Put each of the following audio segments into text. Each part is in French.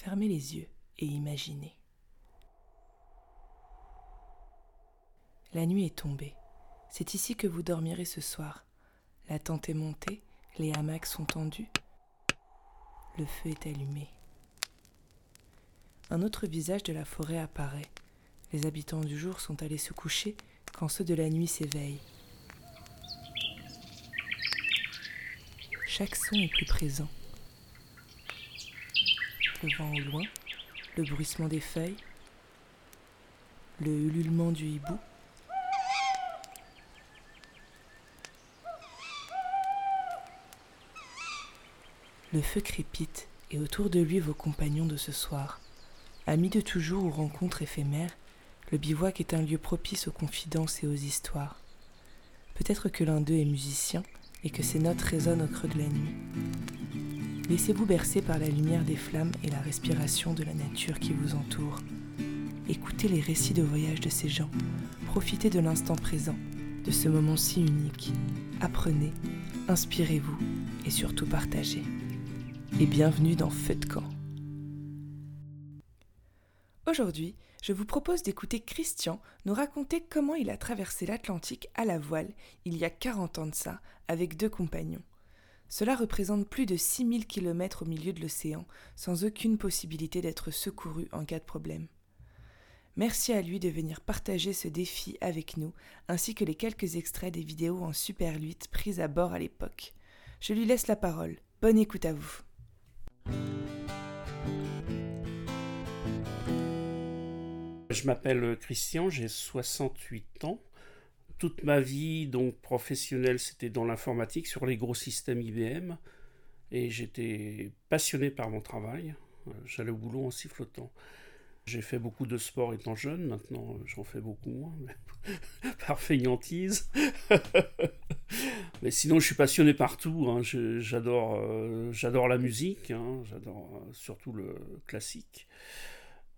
Fermez les yeux et imaginez. La nuit est tombée. C'est ici que vous dormirez ce soir. La tente est montée, les hamacs sont tendus. Le feu est allumé. Un autre visage de la forêt apparaît. Les habitants du jour sont allés se coucher quand ceux de la nuit s'éveillent. Chaque son est plus présent. Le vent au loin, le bruissement des feuilles, le ululement du hibou. Le feu crépite et autour de lui vos compagnons de ce soir. Amis de toujours ou rencontres éphémères, le bivouac est un lieu propice aux confidences et aux histoires. Peut-être que l'un d'eux est musicien et que ses notes résonnent au creux de la nuit. Laissez-vous bercer par la lumière des flammes et la respiration de la nature qui vous entoure. Écoutez les récits de voyage de ces gens. Profitez de l'instant présent, de ce moment si unique. Apprenez, inspirez-vous et surtout partagez et bienvenue dans Feu de camp. Aujourd'hui, je vous propose d'écouter Christian nous raconter comment il a traversé l'Atlantique à la voile il y a 40 ans de ça avec deux compagnons. Cela représente plus de 6000 km au milieu de l'océan, sans aucune possibilité d'être secouru en cas de problème. Merci à lui de venir partager ce défi avec nous, ainsi que les quelques extraits des vidéos en Super 8 prises à bord à l'époque. Je lui laisse la parole. Bonne écoute à vous. Je m'appelle Christian, j'ai 68 ans. Toute ma vie donc professionnelle, c'était dans l'informatique, sur les gros systèmes IBM. Et j'étais passionné par mon travail. J'allais au boulot en sifflotant. J'ai fait beaucoup de sport étant jeune, maintenant j'en fais beaucoup moins, par feignantise. mais sinon je suis passionné partout, hein. j'adore, euh, j'adore la musique, hein. j'adore euh, surtout le classique.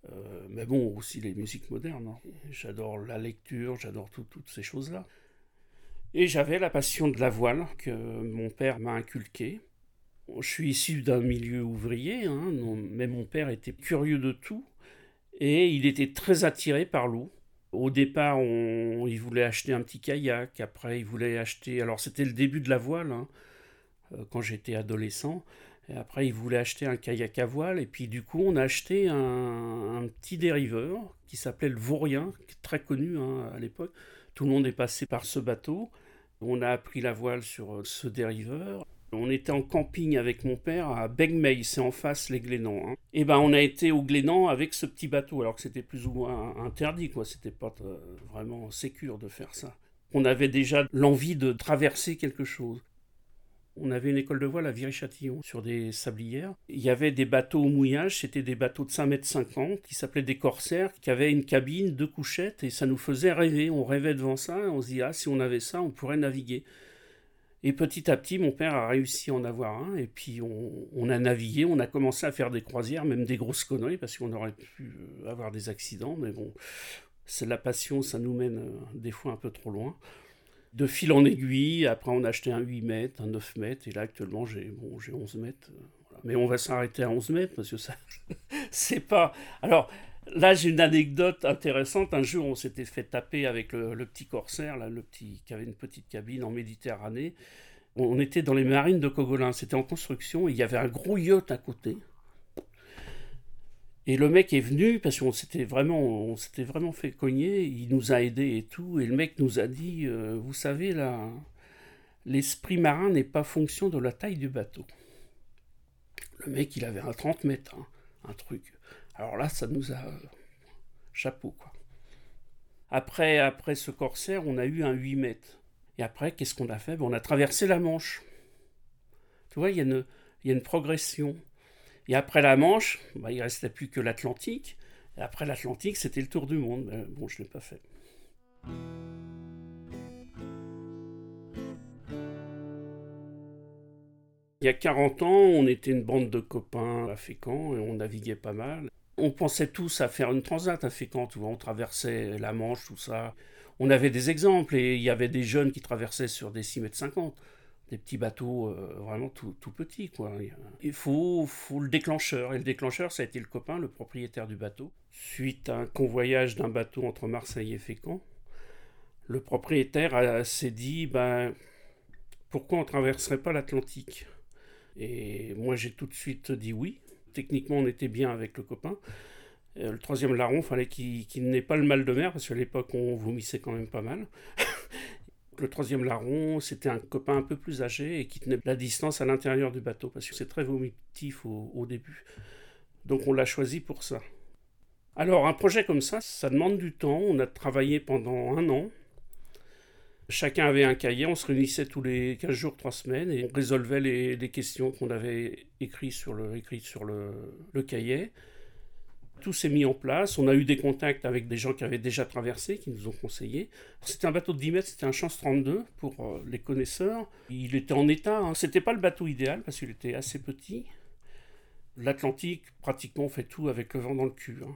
Euh, mais bon, aussi les musiques modernes. Hein. J'adore la lecture, j'adore toutes ces choses-là. Et j'avais la passion de la voile que mon père m'a inculquée. Je suis issu d'un milieu ouvrier, mais mon père était curieux de tout et il était très attiré par l'eau. Au départ, on, il voulait acheter un petit kayak, après il voulait acheter... Alors c'était le début de la voile, hein, euh, quand j'étais adolescent. Et après, il voulait acheter un kayak à voile. Et puis, du coup, on a acheté un, petit dériveur qui s'appelait le Vaurien, très connu hein, à l'époque. Tout le monde est passé par ce bateau. On a appris la voile sur euh, ce dériveur. On était en camping avec mon père à Begmey, c'est en face les Glénans. Hein. Et ben on a été au Glénan avec ce petit bateau, alors que c'était plus ou moins interdit, quoi. C'était pas euh, vraiment sécure de faire ça. On avait déjà l'envie de traverser quelque chose. On avait une école de voile à Viry-Châtillon sur des sablières. Il y avait des bateaux au mouillage, c'était des bateaux de 5 mètres 50 qui s'appelaient des corsaires, qui avaient une cabine, deux couchettes, et ça nous faisait rêver. On rêvait devant ça, on se dit ah si on avait ça, on pourrait naviguer. Et petit à petit, mon père a réussi à en avoir un, et puis on, a navigué, on a commencé à faire des croisières, même des grosses conneries, parce qu'on aurait pu euh, avoir des accidents, mais bon, c'est la passion, ça nous mène euh, des fois un peu trop loin. De fil en aiguille, après on a acheté un 8 mètres, un 9 mètres, et là actuellement j'ai bon, 11 mètres. Euh, mais on va s'arrêter à 11 mètres, parce que ça, c'est pas... Alors, Là, j'ai une anecdote intéressante. Un jour, on s'était fait taper avec le, petit corsaire, là, le petit qui avait une petite cabine en Méditerranée. On était dans les marines de Cogolin. C'était en construction. Et il y avait un gros yacht à côté. Et le mec est venu parce qu'on s'était vraiment, on s'était vraiment fait cogner. Il nous a aidés et tout. Et le mec nous a dit, euh, vous savez là, l'esprit marin n'est pas fonction de la taille du bateau. Le mec, il avait un 30 mètres, hein, un truc. Alors là, ça nous a... Chapeau, quoi. Après, après ce corsaire, on a eu un 8 mètres. Et après, qu'est-ce qu'on a fait? Ben, On a traversé la Manche. Tu vois, il y a une progression. Et après la Manche, ben, il ne restait plus que l'Atlantique. Et après l'Atlantique, c'était le tour du monde. Ben, bon, je ne l'ai pas fait. Il y a 40 ans, on était une bande de copains à Fécamp et on naviguait pas mal on pensait tous à faire une transat à Fécamp, tu on traversait la Manche, tout ça. On avait des exemples et il y avait des jeunes qui traversaient sur des 6 mètres 50. Des petits bateaux euh, vraiment tout, tout, petits. Quoi. Il faut, faut, le déclencheur. Et le déclencheur, ça a été le copain, le propriétaire du bateau. Suite à un convoyage d'un bateau entre Marseille et Fécamp, le propriétaire s'est dit ben, pourquoi on ne traverserait pas l'Atlantique? Et moi, j'ai tout de suite dit oui. Techniquement, on était bien avec le copain. Euh, le troisième larron, fallait qu'il n'ait pas le mal de mer, parce qu'à l'époque, on vomissait quand même pas mal. le troisième larron, c'était un copain un peu plus âgé et qui tenait la distance à l'intérieur du bateau, parce que c'est très vomitif au, début. Donc on l'a choisi pour ça. Alors un projet comme ça, ça demande du temps. On a travaillé pendant un an. Chacun avait un cahier, on se réunissait tous les 15 jours, 3 semaines, et on résolvait les, questions qu'on avait écrites sur le, sur le cahier. Tout s'est mis en place. On a eu des contacts avec des gens qui avaient déjà traversé, qui nous ont conseillé. C'était un bateau de 10 mètres, c'était un Chance 32 pour euh, les connaisseurs. Il était en état. Hein. C'était pas le bateau idéal parce qu'il était assez petit. L'Atlantique, pratiquement, fait tout avec le vent dans le cul. Hein.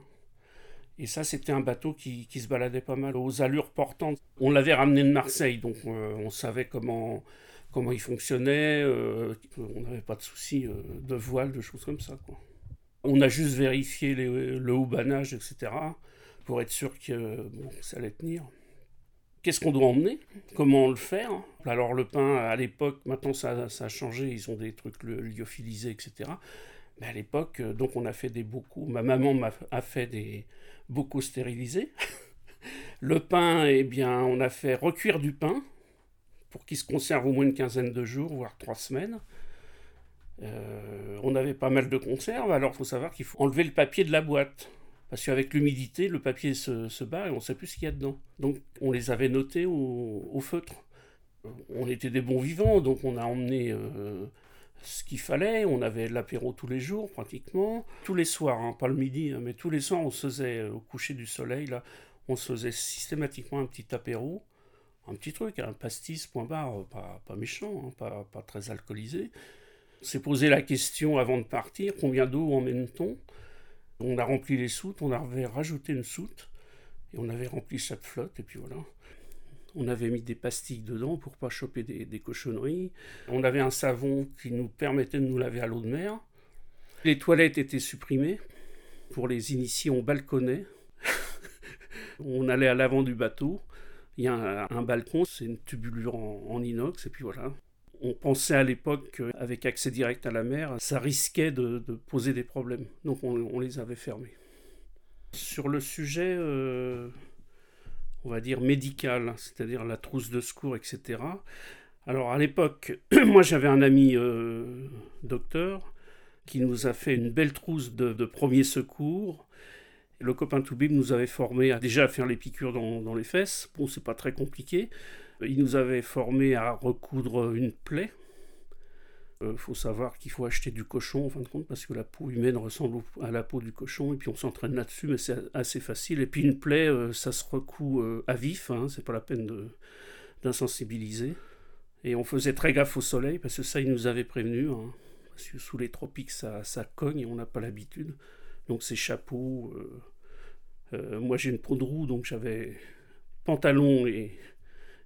Et ça, c'était un bateau qui, se baladait pas mal aux allures portantes. On l'avait ramené de Marseille, donc euh, on savait comment, comment il fonctionnait. Euh, on n'avait pas de soucis de voile, de choses comme ça. Quoi. On a juste vérifié le houbanage, etc., pour être sûr que ça allait tenir. Qu'est-ce qu'on doit emmener? Comment le faire? Alors le pain, à l'époque, maintenant ça, a changé, ils ont des trucs lyophilisés, etc. Mais à l'époque, euh, donc on a fait des bocaux. Ma maman a fait des bocaux stérilisés. le pain, eh bien, on a fait recuire du pain pour qu'il se conserve au moins une quinzaine de jours, voire trois semaines. Euh, on avait pas mal de conserves, alors il faut savoir qu'il faut enlever le papier de la boîte. Parce qu'avec l'humidité, le papier se, bat et on ne sait plus ce qu'il y a dedans. Donc on les avait notés au, feutre. On était des bons vivants, donc on a emmené euh, ce qu'il fallait. On avait l'apéro tous les jours, pratiquement. Tous les soirs, hein, pas le midi, hein, mais tous les soirs, on se faisait, euh, au coucher du soleil, là, on se faisait systématiquement un petit apéro. Un petit truc, un pastis, point barre, pas, méchant, hein, pas, pas très alcoolisé s'est posé la question avant de partir, combien d'eau emmène-t-on? On a rempli les soutes, on avait rajouté une soute, et on avait rempli chaque flotte, et puis voilà. On avait mis des pastilles dedans pour pas choper des, cochonneries. On avait un savon qui nous permettait de nous laver à l'eau de mer. Les toilettes étaient supprimées. Pour les initiés, on balconnait. on allait à l'avant du bateau. Il y a un, balcon, c'est une tubulure en, inox, et puis voilà. On pensait à l'époque qu'avec accès direct à la mer, ça risquait de, poser des problèmes. Donc on, les avait fermés. Sur le sujet, euh, on va dire médical, c'est-à-dire la trousse de secours, etc. Alors à l'époque, moi j'avais un ami euh, docteur qui nous a fait une belle trousse de, de premiers secours. Le copain Toubib nous avait formé à déjà faire les piqûres dans, dans les fesses. Bon, c'est pas très compliqué. Il nous avait formé à recoudre une plaie. Il euh, faut savoir qu'il faut acheter du cochon en fin de compte parce que la peau humaine ressemble à la peau du cochon et puis on s'entraîne là-dessus mais c'est assez facile. Et puis une plaie, euh, ça se recoue euh, à vif, hein, c'est pas la peine d'insensibiliser. Et on faisait très gaffe au soleil parce que ça il nous avait prévenu. Hein, parce que sous les tropiques ça, ça cogne et on n'a pas l'habitude. Donc ces chapeaux. moi j'ai une peau de roue donc j'avais pantalon et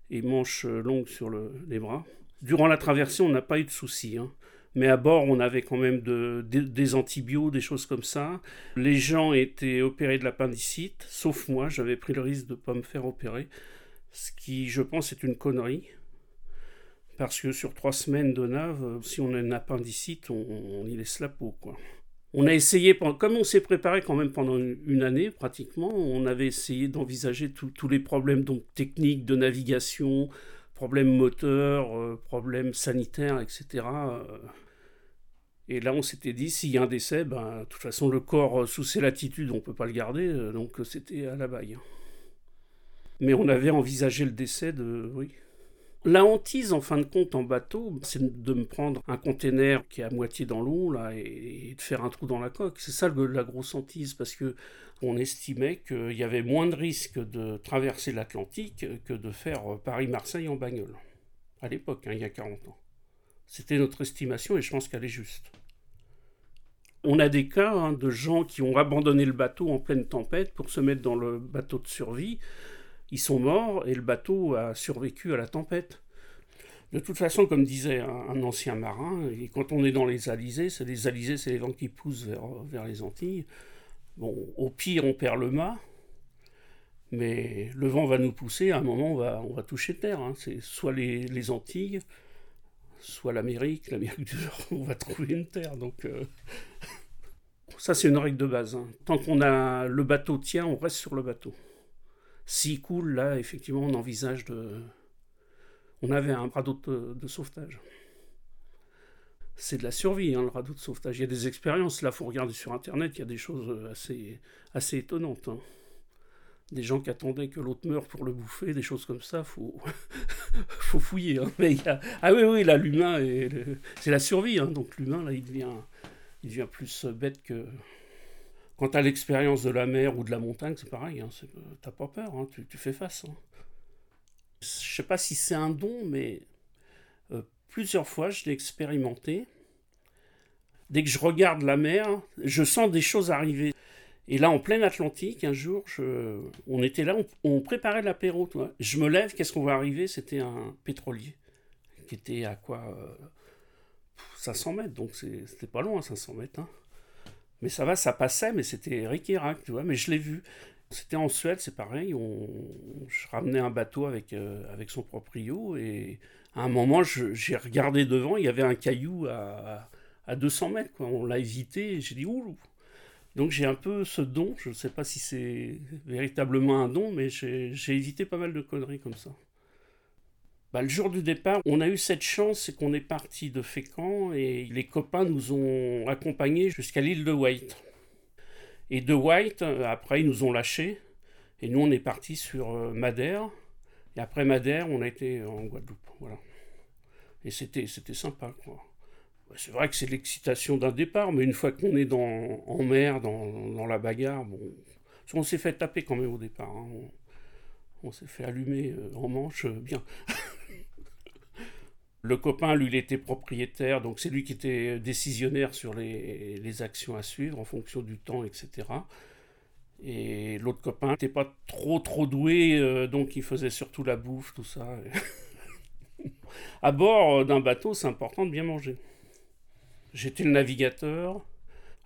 et manches longues sur les bras. Durant la traversée, on n'a pas eu de soucis. Hein. Mais à bord, on avait quand même des antibiotiques, des choses comme ça. Les gens étaient opérés de l'appendicite, sauf moi, j'avais pris le risque de ne pas me faire opérer. Ce qui, je pense, est une connerie. Parce que sur trois semaines de nave, si on a une appendicite, on, on y laisse la peau, quoi. On a essayé, comme on s'est préparé quand même pendant une année pratiquement, on avait essayé d'envisager tous les problèmes donc, techniques de navigation, problèmes moteurs, euh, problèmes sanitaires, etc. Et là, on s'était dit, s'il y a un décès, ben, de toute façon, le corps euh, sous ces latitudes, on ne peut pas le garder, euh, donc c'était à la baille. Mais on avait envisagé le décès de, oui, la hantise, en fin de compte, en bateau, c'est de me prendre un container qui est à moitié dans l'eau là et, de faire un trou dans la coque. C'est ça la grosse hantise, parce que on estimait qu'il y avait moins de risques de traverser l'Atlantique que de faire Paris-Marseille en bagnole. À l'époque, hein, il y a 40 ans. C'était notre estimation et je pense qu'elle est juste. On a des cas hein, de gens qui ont abandonné le bateau en pleine tempête pour se mettre dans le bateau de survie ils sont morts et le bateau a survécu à la tempête. De toute façon, comme disait un, ancien marin, quand on est dans les alizés, c'est les alizés, c'est les vents qui poussent vers, les Antilles. Bon, au pire, on perd le mât, mais le vent va nous pousser, à un moment, on va, on toucher terre. Hein. C'est soit les, les, Antilles, soit l'Amérique, l'Amérique du Nord, on va trouver une terre. Donc, euh, ça, c'est une règle de base. Hein. Tant qu'on a le bateau tient, on reste sur le bateau. S'il coule, là, effectivement, on envisage de. On avait un radeau de, sauvetage. C'est de la survie, hein, le radeau de sauvetage. Il y a des expériences, là, faut regarder sur Internet, il y a des choses assez, assez étonnantes. Hein. Des gens qui attendaient que l'autre meure pour le bouffer, des choses comme ça, faut, faut fouiller. Mais Ah oui, oui, là, l'humain, c'est la survie. Donc l'humain, là, il devient il devient plus bête que. Quant à l'expérience de la mer ou de la montagne, c'est pareil, hein, t'as pas peur, hein, tu, fais face. Hein. Je sais pas si c'est un don, mais euh, plusieurs fois je l'ai expérimenté. Dès que je regarde la mer, je sens des choses arriver. Et là, en plein Atlantique, un jour, on était là, on, préparait l'apéro. Je me lève, qu'est-ce qu'on va arriver? C'était un pétrolier qui était à quoi euh, 500 mètres, donc c'était pas loin, 500 mètres. Mais ça va, ça passait, mais c'était Rick tu vois, mais je l'ai vu. C'était en Suède, c'est pareil, on, je ramenais un bateau avec, euh, avec son proprio, et à un moment, j'ai regardé devant, il y avait un caillou à, à 200 mètres, quoi. on l'a évité, et j'ai dit, ouh donc j'ai un peu ce don, je ne sais pas si c'est véritablement un don, mais j'ai évité pas mal de conneries comme ça. Bah, le jour du départ, on a eu cette chance, c'est qu'on est parti de Fécamp et les copains nous ont accompagnés jusqu'à l'île de White. Et de White, euh, après, ils nous ont lâchés. Et nous, on est parti sur euh, Madère. Et après Madère, on a été en Guadeloupe. Voilà. Et c'était, c'était sympa, quoi. C'est vrai que c'est l'excitation d'un départ, mais une fois qu'on est dans, en mer, dans, la bagarre, bon. On s'est fait taper quand même au départ. Hein. On, s'est fait allumer euh, en manche bien. Le copain, lui, il était propriétaire, donc c'est lui qui était décisionnaire sur les, actions à suivre en fonction du temps, etc. Et l'autre copain n'était pas trop trop doué, euh, donc il faisait surtout la bouffe, tout ça. à bord d'un bateau, c'est important de bien manger. J'étais le navigateur.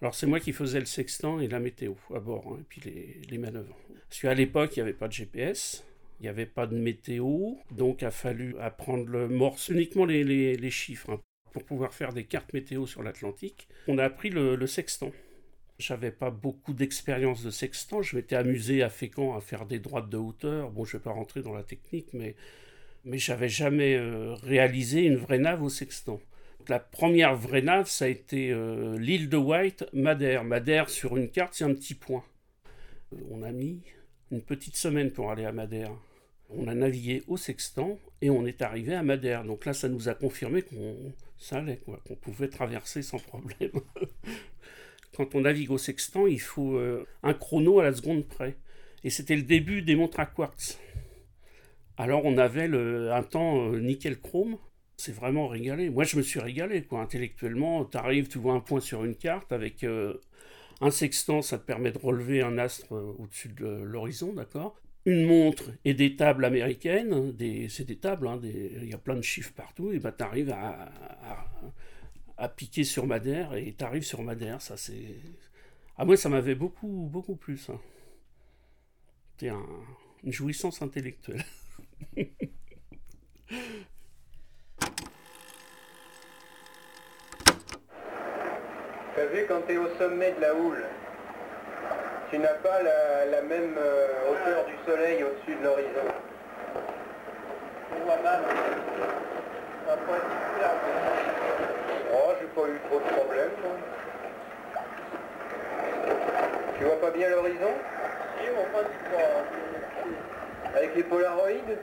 Alors c'est moi qui faisais le sextant et la météo à bord, hein, et puis les, les manœuvres. Parce qu'à l'époque, il n'y avait pas de GPS. Il n'y avait pas de météo, donc a fallu apprendre le morse, uniquement les, chiffres, hein, pour pouvoir faire des cartes météo sur l'Atlantique. On a appris le, le sextant. J'avais pas beaucoup d'expérience de sextant, je m'étais amusé à Fécamp à faire des droites de hauteur. Bon, je vais pas rentrer dans la technique, mais, mais j'avais jamais euh, réalisé une vraie nave au sextant. La première vraie nave, ça a été euh, l'île de White, Madère. Madère, sur une carte, c'est un petit point. Euh, on a mis une petite semaine pour aller à Madère on a navigué au Sextant et on est arrivé à Madère. Donc là, ça nous a confirmé qu'on ça allait, qu'on pouvait traverser sans problème. Quand on navigue au Sextant, il faut euh, un chrono à la seconde près. Et c'était le début des montres à quartz. Alors on avait un temps euh, nickel chrome. C'est vraiment régalé. Moi, je me suis régalé, quoi. Intellectuellement, tu arrives, tu vois un point sur une carte avec euh, un sextant, ça te permet de relever un astre au-dessus de l'horizon, d'accord? Une montre et des tables américaines, c'est des tables, hein, il y a plein de chiffres partout, et ben tu arrives à, à, piquer sur Madère et tu arrives sur Madère. Ça, c'est... Ah, moi, ça m'avait beaucoup, beaucoup plus. Hein. C'était une jouissance intellectuelle. T'as vu quand t'es au sommet de la houle tu n'as pas la, même euh, hauteur du soleil au-dessus de l'horizon. On voit mal. Oh, j'ai pas eu trop de problèmes. Tu vois pas bien l'horizon? Si, on voit pas. Avec les polaroïdes?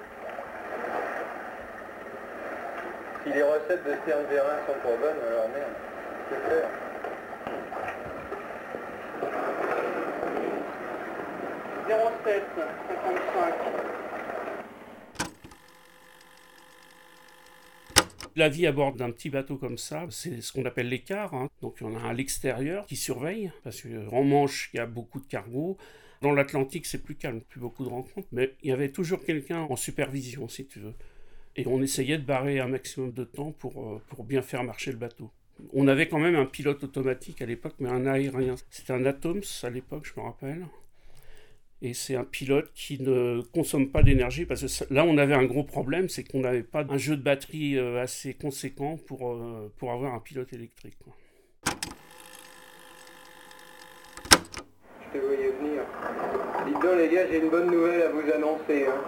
Si les recettes de Stern Vérin sont pas bonnes, alors merde. Que faire La vie à bord d'un petit bateau comme ça, c'est ce qu'on appelle l'écart. Hein. Donc on a à l'extérieur qui surveille, parce qu'en Manche, il y a beaucoup de cargos. Dans l'Atlantique, c'est plus calme, plus beaucoup de rencontres, mais il y avait toujours quelqu'un en supervision, si tu veux. Et on essayait de barrer un maximum de temps pour, euh, pour bien faire marcher le bateau. On avait quand même un pilote automatique à l'époque, mais un aérien. C'était un Atoms à l'époque, je me rappelle. Et c'est un pilote qui ne consomme pas d'énergie parce que là on avait un gros problème, c'est qu'on n'avait pas un jeu de batterie euh, assez conséquent pour, euh, pour avoir un pilote électrique. Je te voyais venir. Dites donc les gars, j'ai une bonne nouvelle à vous annoncer. Hein.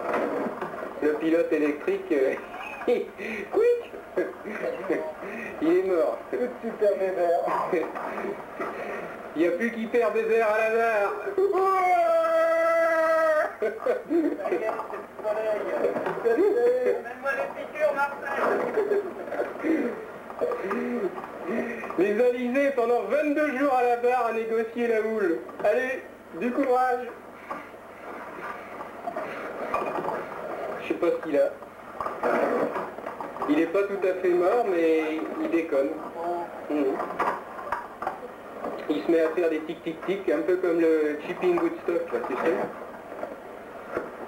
Le pilote électrique, euh, quick Il est mort. Super bébert. Il n'y a plus Bébert à la barre. Les Alizés pendant 22 jours à la barre à négocier la houle. Allez, du courage Je sais pas ce qu'il a. Il est pas tout à fait mort, mais il déconne. Mhm. Il se met à faire des tic-tic-tic, un peu comme le chipping Woodstock, là, tu sais.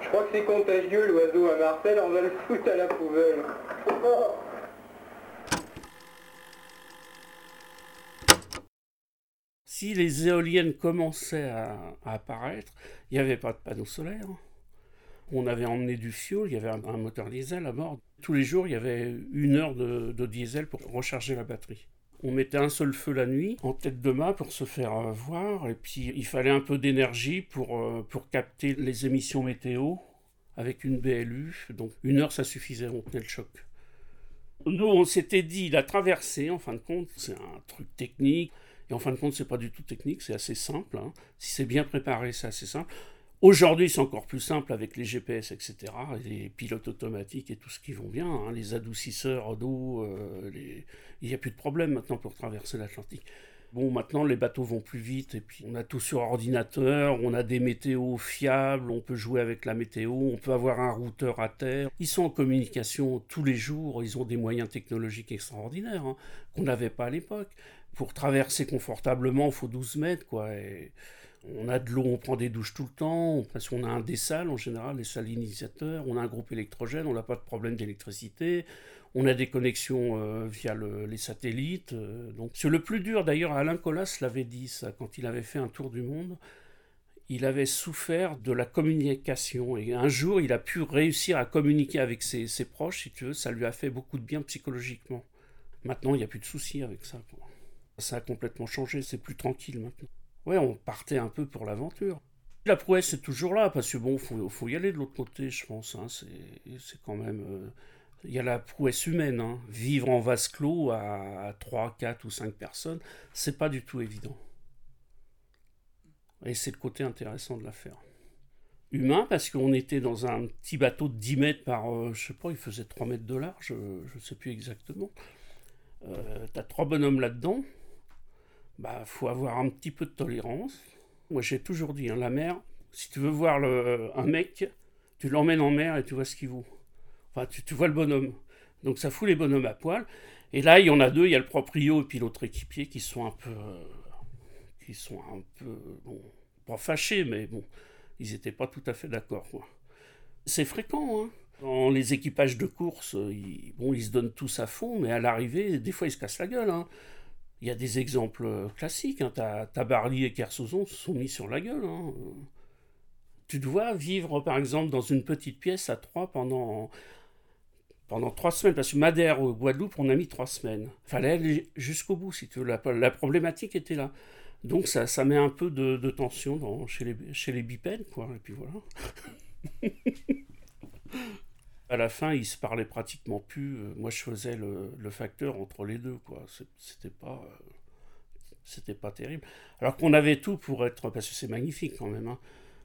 Je crois que c'est contagieux, l'oiseau à Marcel, on va le foutre à la poubelle. Si les éoliennes commençaient à, apparaître, il n'y avait pas de panneaux solaires. On avait emmené du fioul, il y avait un, moteur diesel à bord. Tous les jours, il y avait une heure de, de diesel pour recharger la batterie. On mettait un seul feu la nuit en tête de mât pour se faire euh, voir. Et puis il fallait un peu d'énergie pour, euh, pour capter les émissions météo avec une BLU. Donc une heure ça suffisait, on tenait le choc. Nous on s'était dit la traversée en fin de compte, c'est un truc technique. Et en fin de compte, c'est pas du tout technique, c'est assez simple. Hein. Si c'est bien préparé, c'est assez simple. Aujourd'hui, c'est encore plus simple avec les GPS, etc., les pilotes automatiques et tout ce qui vont bien, hein, les adoucisseurs d'eau, euh, il n'y a plus de problème maintenant pour traverser l'Atlantique. Bon, maintenant, les bateaux vont plus vite, et puis on a tout sur ordinateur, on a des météos fiables, on peut jouer avec la météo, on peut avoir un routeur à terre. Ils sont en communication tous les jours, ils ont des moyens technologiques extraordinaires hein, qu'on n'avait pas à l'époque. Pour traverser confortablement, il faut 12 mètres, quoi. On a de l'eau, on prend des douches tout le temps, parce qu'on a un dessal en général, les salinisateurs, on a un groupe électrogène, on n'a pas de problème d'électricité, on a des connexions euh, via les satellites. Euh, donc c'est le plus dur d'ailleurs, Alain Colas l'avait dit ça quand il avait fait un tour du monde. Il avait souffert de la communication et un jour il a pu réussir à communiquer avec ses, proches, si tu veux, ça lui a fait beaucoup de bien psychologiquement. Maintenant il n'y a plus de soucis avec ça. Ça a complètement changé, c'est plus tranquille maintenant ouais, on partait un peu pour l'aventure. La prouesse est toujours là, parce que bon, faut, faut y aller de l'autre côté, je pense. Hein. c'est quand même. Euh, il y a la prouesse humaine. Hein. Vivre en vase clos à, 3, 4 ou 5 personnes, c'est pas du tout évident. Et c'est le côté intéressant de l'affaire. Humain, parce qu'on était dans un petit bateau de 10 mètres par. Euh, je sais pas, il faisait 3 mètres de large, je ne sais plus exactement. Euh, T'as trois bonhommes là-dedans bah, faut avoir un petit peu de tolérance. Moi, j'ai toujours dit, hein, la mer, si tu veux voir le, un mec, tu l'emmènes en mer et tu vois ce qu'il vaut. Enfin, tu, vois le bonhomme. Donc, ça fout les bonhommes à poil. Et là, il y en a deux, il y a le proprio et puis l'autre équipier qui sont un peu. qui sont un peu. Bon, pas fâchés, mais bon, ils n'étaient pas tout à fait d'accord. C'est fréquent, hein. Dans les équipages de course, ils, bon, ils se donnent tous à fond, mais à l'arrivée, des fois, ils se cassent la gueule. Hein. Il y a des exemples euh, classiques. Hein. Tabarly et Kersozon se sont mis sur la gueule. Hein. Tu dois vivre, par exemple, dans une petite pièce à trois pendant, pendant trois semaines. Parce que Madère ou Guadeloupe, on a mis trois semaines. Il fallait aller jusqu'au bout, si tu veux. La, la, problématique était là. Donc ça, ça met un peu de, tension dans, chez, les, chez les bipèdes, quoi. Et puis voilà. à la fin, ils se parlaient pratiquement plus. Euh, moi, je faisais le, facteur entre les deux, quoi. C'était pas, euh, c'était pas terrible. Alors qu'on avait tout pour être, parce que c'est magnifique quand même. Hein.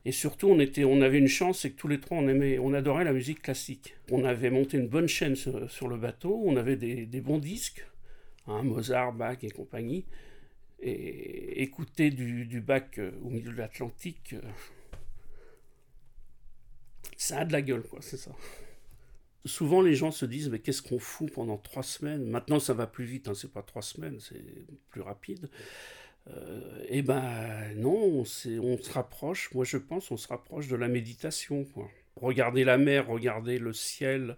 Et surtout, on était, on avait une chance, c'est que tous les trois, on aimait, on adorait la musique classique. On avait monté une bonne chaîne sur, le bateau. On avait des, bons disques, hein, Mozart, Bach et compagnie. Et écouter du, Bach euh, au milieu de l'Atlantique, ça a de la gueule, quoi. C'est ça souvent les gens se disent mais qu'est-ce qu'on fout pendant trois semaines? Maintenant ça va plus vite, hein, c'est pas trois semaines, c'est plus rapide. Euh, eh ben non, on, se rapproche, moi je pense, on se rapproche de la méditation. Quoi. Regarder la mer, regarder le ciel,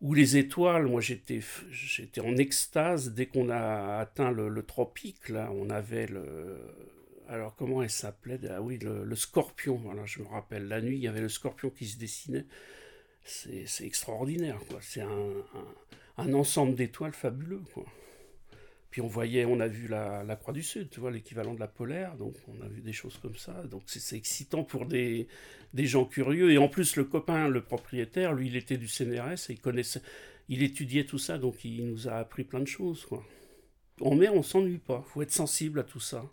Ou les étoiles, moi j'étais, j'étais en extase dès qu'on a atteint le, tropique, là, on avait le... Alors comment elle s'appelait? Ah oui, le, scorpion, voilà, je me rappelle, la nuit, il y avait le scorpion qui se dessinait. C'est, extraordinaire, quoi. C'est un, ensemble d'étoiles fabuleux, quoi. Puis on voyait, on a vu la, Croix du Sud, tu vois, l'équivalent de la polaire, donc on a vu des choses comme ça. Donc c'est excitant pour des, des, gens curieux. Et en plus, le copain, le propriétaire, lui, il était du CNRS et il connaissait, il étudiait tout ça, donc il nous a appris plein de choses, quoi. En mer, on s'ennuie pas, faut être sensible à tout ça.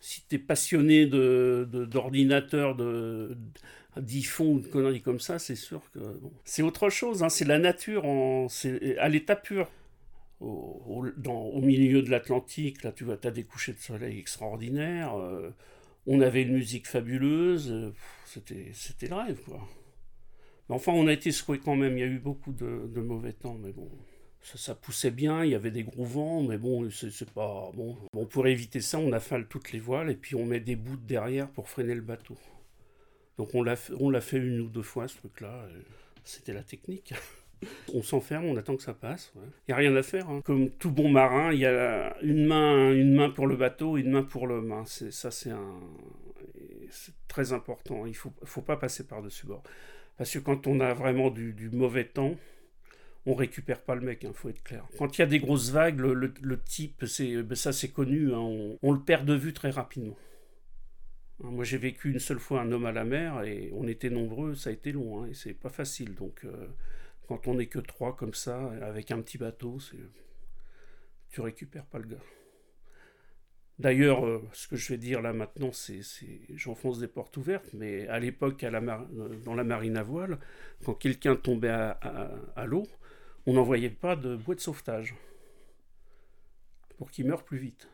Si tu es passionné d'ordinateur, de, d'iPhone ou de conneries comme ça, c'est sûr que c'est autre chose. Hein. c'est la nature en, à l'état pur au, au milieu de l'Atlantique, là tu vois, as des couchers de soleil extraordinaires, euh, on avait une musique fabuleuse, euh, c'était, c'était le rêve quoi. Mais enfin, on a été secoué quand même, il y a eu beaucoup de, mauvais temps, mais bon, ça, poussait bien, il y avait des gros vents, mais bon, c'est, pas. Bon. bon, pour éviter ça, on affale toutes les voiles et puis on met des bouts derrière pour freiner le bateau. Donc on l'a, fait une ou deux fois ce truc-là, c'était la technique. On s'enferme, on attend que ça passe. Il n'y a rien à faire. Hein. Comme tout bon marin, il y a une main, une main pour le bateau une main pour l'homme. Hein. Ça, c'est, un... très important. Il ne faut, pas passer par-dessus bord. Parce que quand on a vraiment du, mauvais temps, on récupère pas le mec, il hein, faut être clair. Quand il y a des grosses vagues, le, type, ben ça c'est connu, on, on, le perd de vue très rapidement. Moi j'ai vécu une seule fois un homme à la mer et on était nombreux, ça a été long, et c'est pas facile. Donc euh, quand on n'est que trois comme ça, avec un petit bateau, tu récupères pas le gars. D'ailleurs, euh, ce que je vais dire là maintenant, c'est, j'enfonce des portes ouvertes, mais à l'époque, à euh, dans la marine à voile, quand quelqu'un tombait à, l'eau, on n'envoyait pas de boîte de sauvetage pour qu'il meure plus vite.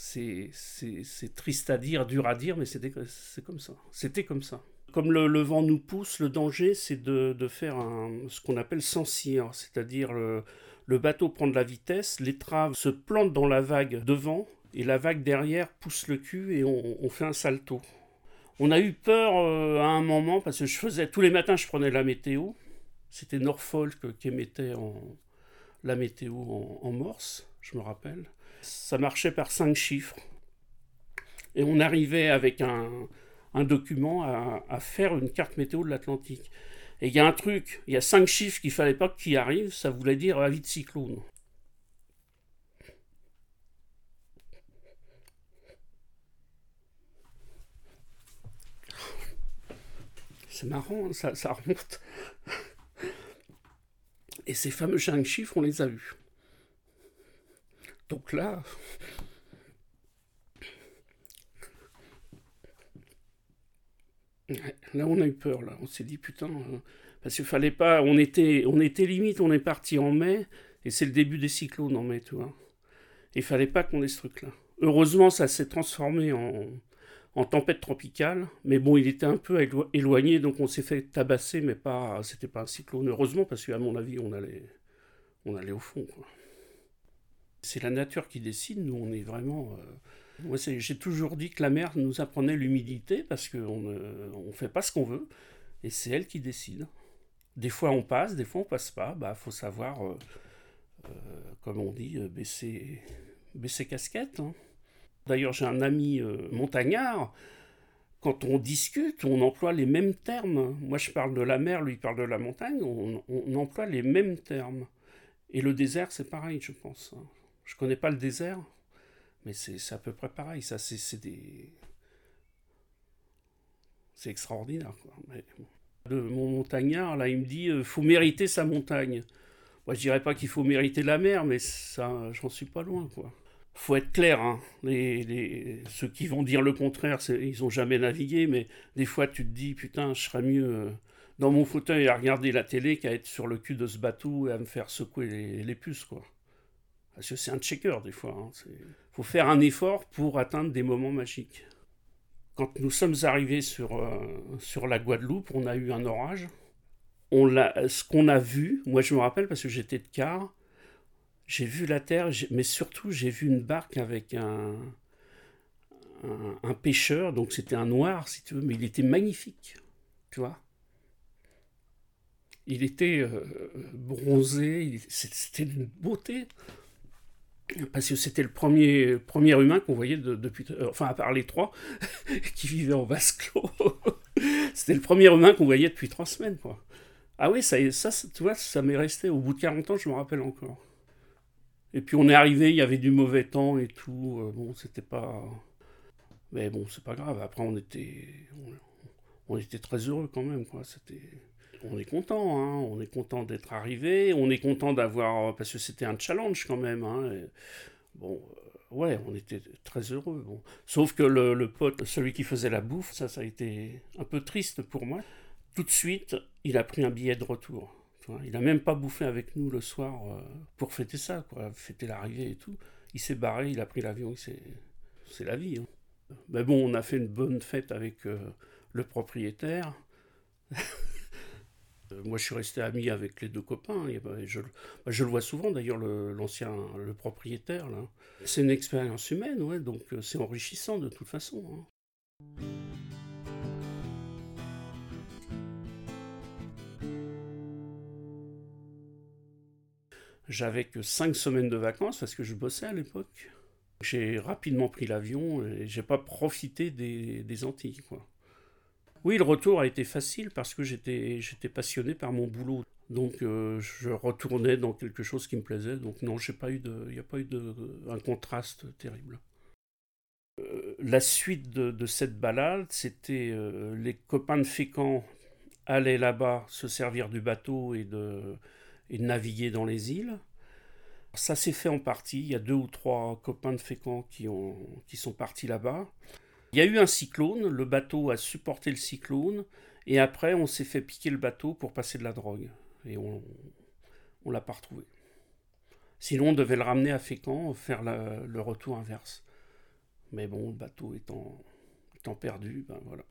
C'est, triste à dire, dur à dire, mais c'était, c'est comme ça. C'était comme ça. Comme le, vent nous pousse, le danger, c'est de, faire ce qu'on appelle cire, c'est-à-dire le, bateau prend de la vitesse, l'étrave se plante dans la vague devant, et la vague derrière pousse le cul et on, fait un salto. On a eu peur euh, à un moment parce que je faisais tous les matins, je prenais la météo. C'était Norfolk qui émettait la météo en, morse, je me rappelle. Ça marchait par cinq chiffres. Et on arrivait avec un, document à, faire une carte météo de l'Atlantique. Et il y a un truc, il y a cinq chiffres qu'il fallait pas qu'ils arrivent, ça voulait dire avis de cyclone. C'est marrant, hein, ça, ça remonte. Et ces fameux cinq chiffres, on les a vus. Là, Là, on a eu peur, là. On s'est dit, putain, euh, parce qu'il fallait pas. On était, on était limite, on est parti en mai, et c'est le début des cyclones en mai, tu vois. Il fallait pas qu'on ait ce truc-là. Heureusement, ça s'est transformé en, tempête tropicale, mais bon, il était un peu éloigné, donc on s'est fait tabasser, mais pas, c'était pas un cyclone. Heureusement, parce qu'à mon avis, on allait, on allait au fond, C'est la nature qui décide, nous, on est vraiment. Euh, j'ai toujours dit que la mer nous apprenait l'humilité parce qu'on ne fait pas ce qu'on veut et c'est elle qui décide. Des fois on passe, des fois on passe pas. Bah faut savoir, euh, euh, comme on dit, euh, baisser, baisser casquette. Hein. D'ailleurs j'ai un ami montagnard. Quand on discute, on emploie les mêmes termes. Moi je parle de la mer, lui parle de la montagne. On, on emploie les mêmes termes. Et le désert c'est pareil, je pense. Je connais pas le désert. Mais c'est à peu près pareil, ça, c'est des... C'est extraordinaire, quoi. mon montagnard, là, il me dit, euh, faut mériter sa montagne. Moi, je dirais pas qu'il faut mériter la mer, mais ça, j'en suis pas loin, quoi. Faut être clair, hein. Les, les, ceux qui vont dire le contraire, ils ont jamais navigué, mais des fois, tu te dis, putain, je serais mieux euh, dans mon fauteuil à regarder la télé qu'à être sur le cul de ce bateau et à me faire secouer les, les puces, quoi. Parce que c'est un checker, des fois. Il hein. faut faire un effort pour atteindre des moments magiques. Quand nous sommes arrivés sur, euh, sur la Guadeloupe, on a eu un orage. On ce qu'on a vu, moi je me rappelle parce que j'étais de quart, j'ai vu la terre, mais surtout j'ai vu une barque avec un, un, pêcheur, donc c'était un noir si tu veux, mais il était magnifique, tu vois. Il était euh, bronzé, c'était d'une beauté. Parce que c'était le premier, premier humain qu'on voyait depuis. Euh, enfin, à part les trois qui vivaient en vase clos. c'était le premier humain qu'on voyait depuis trois semaines, quoi. Ah oui, ça, ça, tu vois, ça m'est resté. Au bout de 40 ans, je me rappelle encore. Et puis on est arrivé, il y avait du mauvais temps et tout. Euh, bon, c'était pas. Mais bon, c'est pas grave. Après, on était, on, était très heureux quand même, quoi. C'était, on est content, hein. On est content d'être arrivé. On est content d'avoir, parce que c'était un challenge quand même. Hein. bon, euh, ouais, on était très heureux. Sauf que le, pote, celui qui faisait la bouffe, ça, ça a été un peu triste pour moi tout de suite, il a pris un billet de retour. Il n'a même pas bouffé avec nous le soir euh, pour fêter ça, fêter l'arrivée et tout. Il s'est barré, il a pris l'avion, c'est la vie. Hein. Mais bon, on a fait une bonne fête avec euh, le propriétaire. Euh, moi, je suis resté ami avec les deux copains. Ben, je, ben, je, le vois souvent, d'ailleurs, l'ancien, le, propriétaire. C'est une expérience humaine, ouais, donc c'est enrichissant de toute façon. Hein. J'avais que cinq semaines de vacances parce que je bossais à l'époque. J'ai rapidement pris l'avion et j'ai pas profité des, Antilles. Quoi. Oui, le retour a été facile parce que j'étais, passionné par mon boulot. Donc euh, je retournais dans quelque chose qui me plaisait. Donc non, j'ai pas eu il n'y a pas eu de, un contraste terrible. Euh, la suite de, cette balade, c'était euh, les copains de Fécamp allaient là-bas se servir du bateau et naviguer dans les îles. Ça s'est fait en partie. Il y a deux ou trois copains de Fécamp qui, ont, qui sont partis là-bas. Il y a eu un cyclone, le bateau a supporté le cyclone, et après on s'est fait piquer le bateau pour passer de la drogue. Et on ne l'a pas retrouvé. Sinon on devait le ramener à Fécamp, faire le retour inverse. Mais bon, le bateau étant, perdu, ben voilà.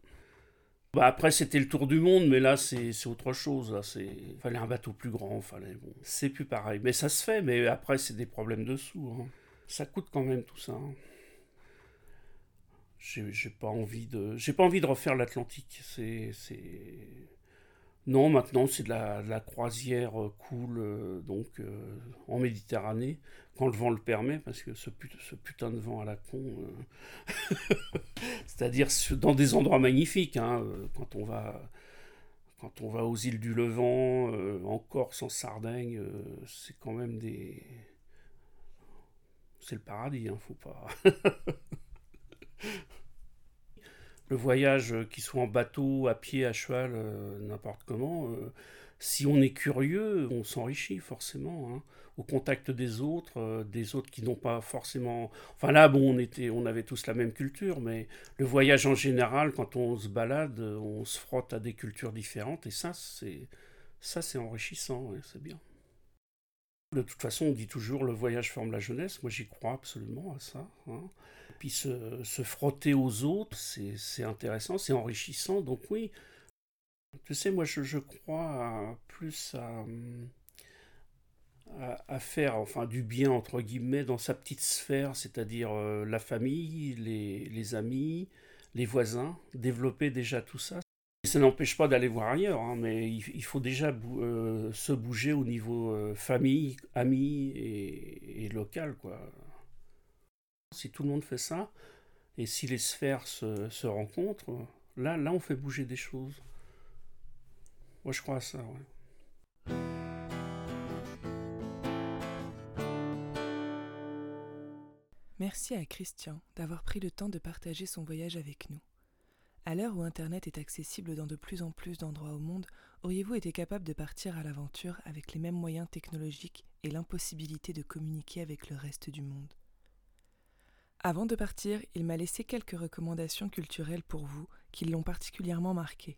Bah après, c'était le tour du monde, mais là, c'est autre chose. Il fallait un bateau plus grand, fallait. Bon, c'est plus pareil. Mais ça se fait, mais après, c'est des problèmes de sous. Hein. Ça coûte quand même tout ça. Hein. J'ai pas envie de. J'ai pas envie de refaire l'Atlantique. C'est. Non, maintenant c'est de la, croisière euh, cool, euh, donc euh, en Méditerranée, quand le vent le permet, parce que ce, putain de vent à la con, c'est-à-dire dans des endroits magnifiques, hein, quand on va quand on va aux îles du Levant, en Corse, en Sardaigne, c'est quand même des. C'est le paradis, hein, faut pas. le voyage, euh, qu'il soit en bateau, à pied, à cheval, euh, n'importe comment, euh, si on est curieux, on s'enrichit forcément. Hein. au contact des autres, des autres qui n'ont pas forcément. Enfin là, bon, on était, on avait tous la même culture, mais le voyage en général, quand on se balade, on se frotte à des cultures différentes, et ça, c'est ça, c'est enrichissant, c'est bien. De toute façon, on dit toujours le voyage forme la jeunesse. Moi, j'y crois absolument à ça. Hein. Puis se, frotter aux autres, c'est intéressant, c'est enrichissant. Donc oui, tu sais, moi, je, crois plus à, faire enfin du bien entre guillemets dans sa petite sphère, c'est-à-dire euh, la famille, les, amis, les voisins, développer déjà tout ça. Ça n'empêche pas d'aller voir ailleurs, hein, mais il, faut déjà euh, se bouger au niveau euh, famille, amis et, local. Quoi. Si tout le monde fait ça, et si les sphères se, rencontrent, là, là, on fait bouger des choses. Moi, je crois à ça. Merci à Christian d'avoir pris le temps de partager son voyage avec nous. À l'heure où Internet est accessible dans de plus en plus d'endroits au monde, auriez-vous été capable de partir à l'aventure avec les mêmes moyens technologiques et l'impossibilité de communiquer avec le reste du monde? Avant de partir, il m'a laissé quelques recommandations culturelles pour vous qui l'ont particulièrement marqué.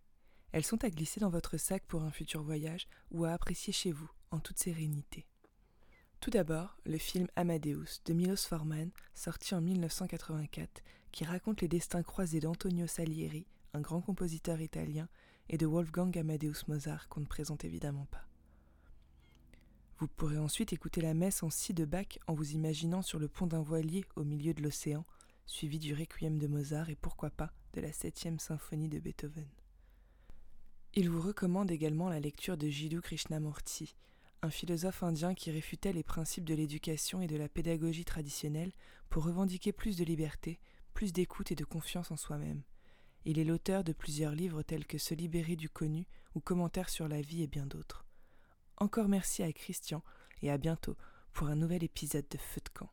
Elles sont à glisser dans votre sac pour un futur voyage ou à apprécier chez vous en toute sérénité. Tout d'abord, le film Amadeus de Milos Forman, sorti en 1984, qui raconte les destins croisés d'Antonio Salieri, un grand compositeur italien, et de Wolfgang Amadeus Mozart qu'on ne présente évidemment pas. Vous pourrez ensuite écouter la messe en si de Bach en vous imaginant sur le pont d'un voilier au milieu de l'océan, suivi du requiem de Mozart et pourquoi pas de la septième symphonie de Beethoven. Il vous recommande également la lecture de Jiddu Krishnamurti, un philosophe indien qui réfutait les principes de l'éducation et de la pédagogie traditionnelle pour revendiquer plus de liberté, plus d'écoute et de confiance en soi-même. Il est l'auteur de plusieurs livres tels que Se libérer du connu ou Commentaires sur la vie et bien d'autres. Encore merci à Christian et à bientôt pour un nouvel épisode de Feu de camp.